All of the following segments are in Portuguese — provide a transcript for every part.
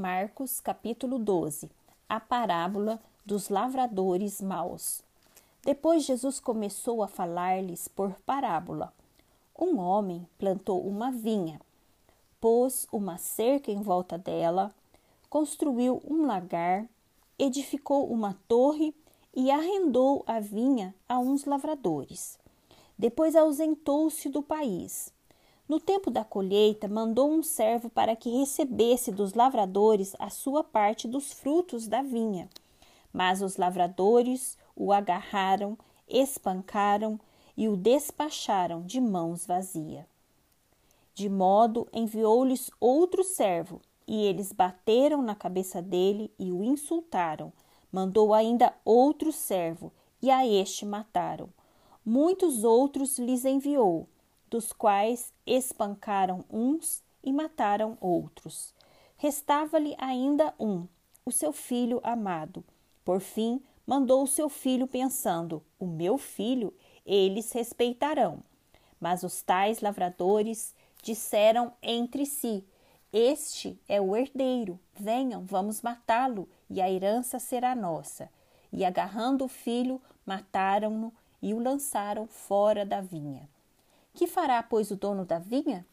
Marcos capítulo 12 A parábola dos lavradores maus. Depois Jesus começou a falar-lhes por parábola. Um homem plantou uma vinha, pôs uma cerca em volta dela, construiu um lagar, edificou uma torre e arrendou a vinha a uns lavradores. Depois ausentou-se do país no tempo da colheita, mandou um servo para que recebesse dos lavradores a sua parte dos frutos da vinha. Mas os lavradores o agarraram, espancaram e o despacharam de mãos vazias. De modo enviou-lhes outro servo, e eles bateram na cabeça dele e o insultaram. Mandou ainda outro servo, e a este mataram. Muitos outros lhes enviou dos quais espancaram uns e mataram outros. Restava-lhe ainda um, o seu filho amado. Por fim, mandou o seu filho, pensando: O meu filho eles respeitarão. Mas os tais lavradores disseram entre si: Este é o herdeiro, venham, vamos matá-lo, e a herança será nossa. E agarrando o filho, mataram-no e o lançaram fora da vinha. Que fará, pois, o dono da vinha?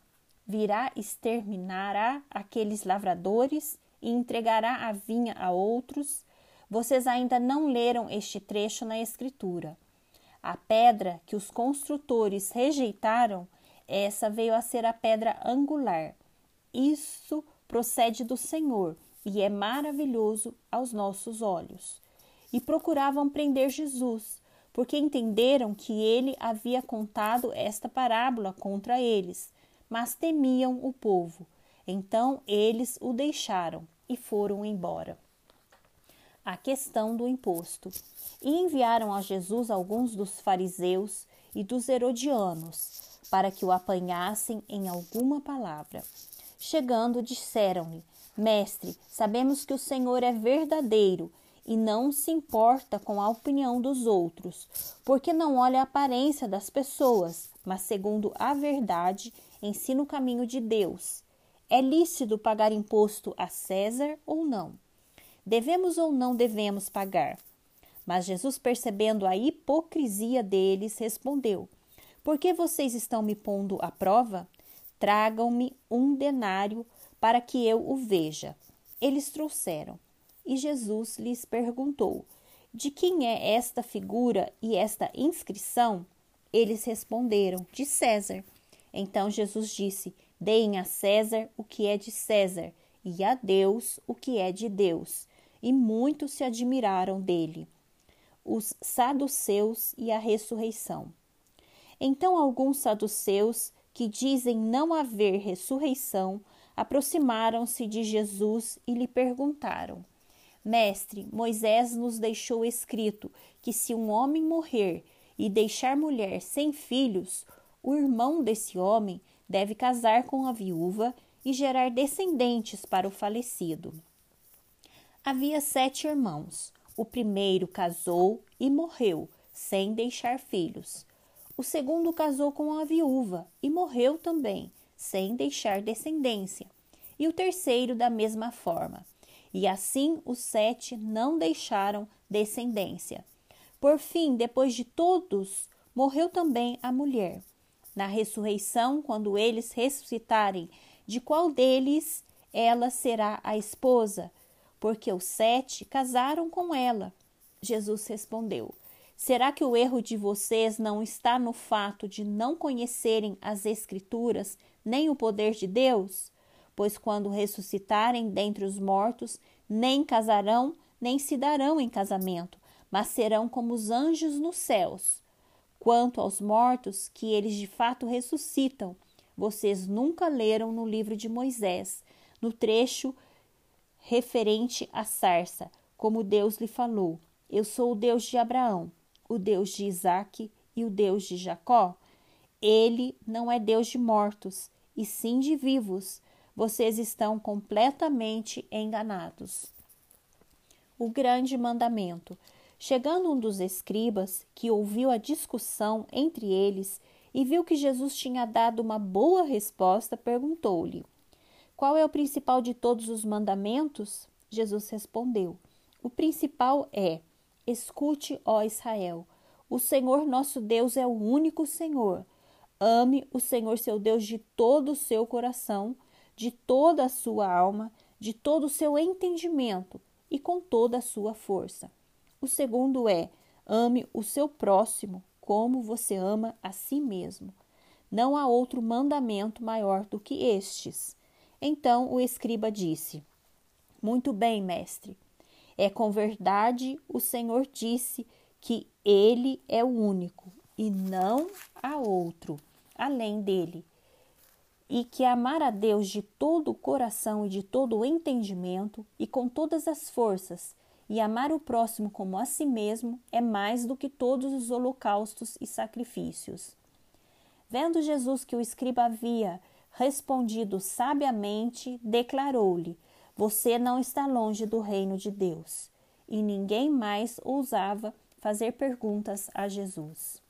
Virá, exterminará aqueles lavradores e entregará a vinha a outros. Vocês ainda não leram este trecho na Escritura. A pedra que os construtores rejeitaram, essa veio a ser a pedra angular. Isso procede do Senhor e é maravilhoso aos nossos olhos. E procuravam prender Jesus, porque entenderam que ele havia contado esta parábola contra eles, mas temiam o povo. Então eles o deixaram e foram embora. A questão do imposto. E enviaram a Jesus alguns dos fariseus e dos herodianos, para que o apanhassem em alguma palavra. Chegando, disseram-lhe: Mestre, sabemos que o Senhor é verdadeiro e não se importa com a opinião dos outros, porque não olha a aparência das pessoas, mas segundo a verdade ensina o caminho de Deus. É lícito pagar imposto a César ou não? Devemos ou não devemos pagar? Mas Jesus, percebendo a hipocrisia deles, respondeu: Por que vocês estão me pondo à prova? Tragam-me um denário para que eu o veja. Eles trouxeram. E Jesus lhes perguntou: De quem é esta figura e esta inscrição? Eles responderam: De César. Então Jesus disse: Deem a César o que é de César e a Deus o que é de Deus. E muitos se admiraram dele. Os saduceus e a ressurreição. Então alguns saduceus que dizem não haver ressurreição aproximaram-se de Jesus e lhe perguntaram: Mestre, Moisés nos deixou escrito que se um homem morrer e deixar mulher sem filhos, o irmão desse homem deve casar com a viúva e gerar descendentes para o falecido. Havia sete irmãos. O primeiro casou e morreu, sem deixar filhos. O segundo casou com a viúva e morreu também, sem deixar descendência. E o terceiro, da mesma forma e assim os sete não deixaram descendência. Por fim, depois de todos, morreu também a mulher. Na ressurreição, quando eles ressuscitarem, de qual deles ela será a esposa? Porque os sete casaram com ela. Jesus respondeu: Será que o erro de vocês não está no fato de não conhecerem as Escrituras nem o poder de Deus? Pois quando ressuscitarem dentre os mortos, nem casarão, nem se darão em casamento, mas serão como os anjos nos céus. Quanto aos mortos, que eles de fato ressuscitam, vocês nunca leram no livro de Moisés, no trecho referente à sarça, como Deus lhe falou: Eu sou o Deus de Abraão, o Deus de Isaque e o Deus de Jacó. Ele não é Deus de mortos, e sim de vivos, vocês estão completamente enganados. O grande mandamento. Chegando um dos escribas, que ouviu a discussão entre eles e viu que Jesus tinha dado uma boa resposta, perguntou-lhe: Qual é o principal de todos os mandamentos? Jesus respondeu: O principal é: Escute, ó Israel, o Senhor nosso Deus é o único Senhor. Ame o Senhor seu Deus de todo o seu coração, de toda a sua alma, de todo o seu entendimento e com toda a sua força. O segundo é: ame o seu próximo como você ama a si mesmo. Não há outro mandamento maior do que estes. Então o escriba disse: Muito bem, mestre. É com verdade o Senhor disse que ele é o único e não há outro além dele. E que amar a Deus de todo o coração e de todo o entendimento e com todas as forças e amar o próximo como a si mesmo é mais do que todos os holocaustos e sacrifícios. Vendo Jesus que o escriba havia respondido sabiamente, declarou-lhe: Você não está longe do reino de Deus. E ninguém mais ousava fazer perguntas a Jesus.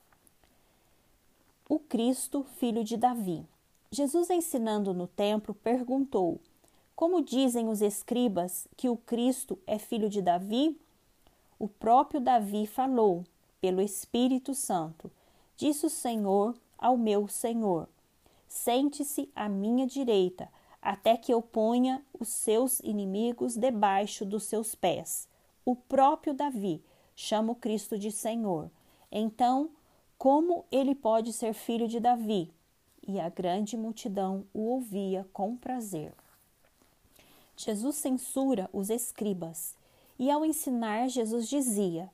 O Cristo, filho de Davi. Jesus, ensinando no templo, perguntou: Como dizem os escribas que o Cristo é filho de Davi? O próprio Davi falou, pelo Espírito Santo: Disse o Senhor ao meu Senhor: Sente-se à minha direita, até que eu ponha os seus inimigos debaixo dos seus pés. O próprio Davi chama o Cristo de Senhor. Então, como ele pode ser filho de Davi? E a grande multidão o ouvia com prazer. Jesus censura os escribas, e ao ensinar, Jesus dizia: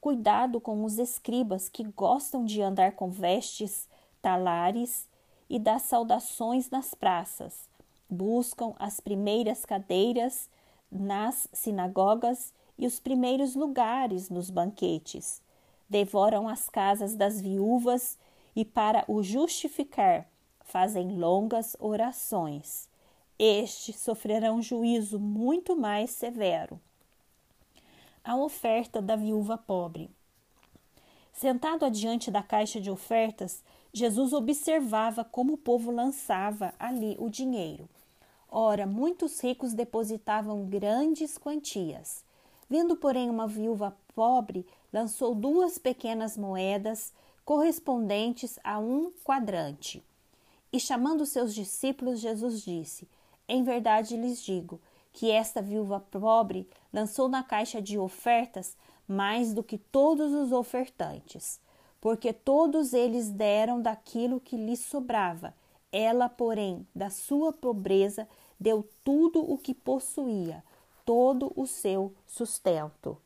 Cuidado com os escribas que gostam de andar com vestes, talares e das saudações nas praças. Buscam as primeiras cadeiras nas sinagogas e os primeiros lugares nos banquetes. Devoram as casas das viúvas e, para o justificar, fazem longas orações. Estes sofrerão juízo muito mais severo. A oferta da viúva pobre. Sentado adiante da caixa de ofertas, Jesus observava como o povo lançava ali o dinheiro. Ora, muitos ricos depositavam grandes quantias. Vindo, porém, uma viúva pobre, lançou duas pequenas moedas correspondentes a um quadrante. E chamando seus discípulos, Jesus disse: Em verdade lhes digo que esta viúva pobre lançou na caixa de ofertas mais do que todos os ofertantes porque todos eles deram daquilo que lhes sobrava. Ela, porém, da sua pobreza, deu tudo o que possuía, todo o seu sustento.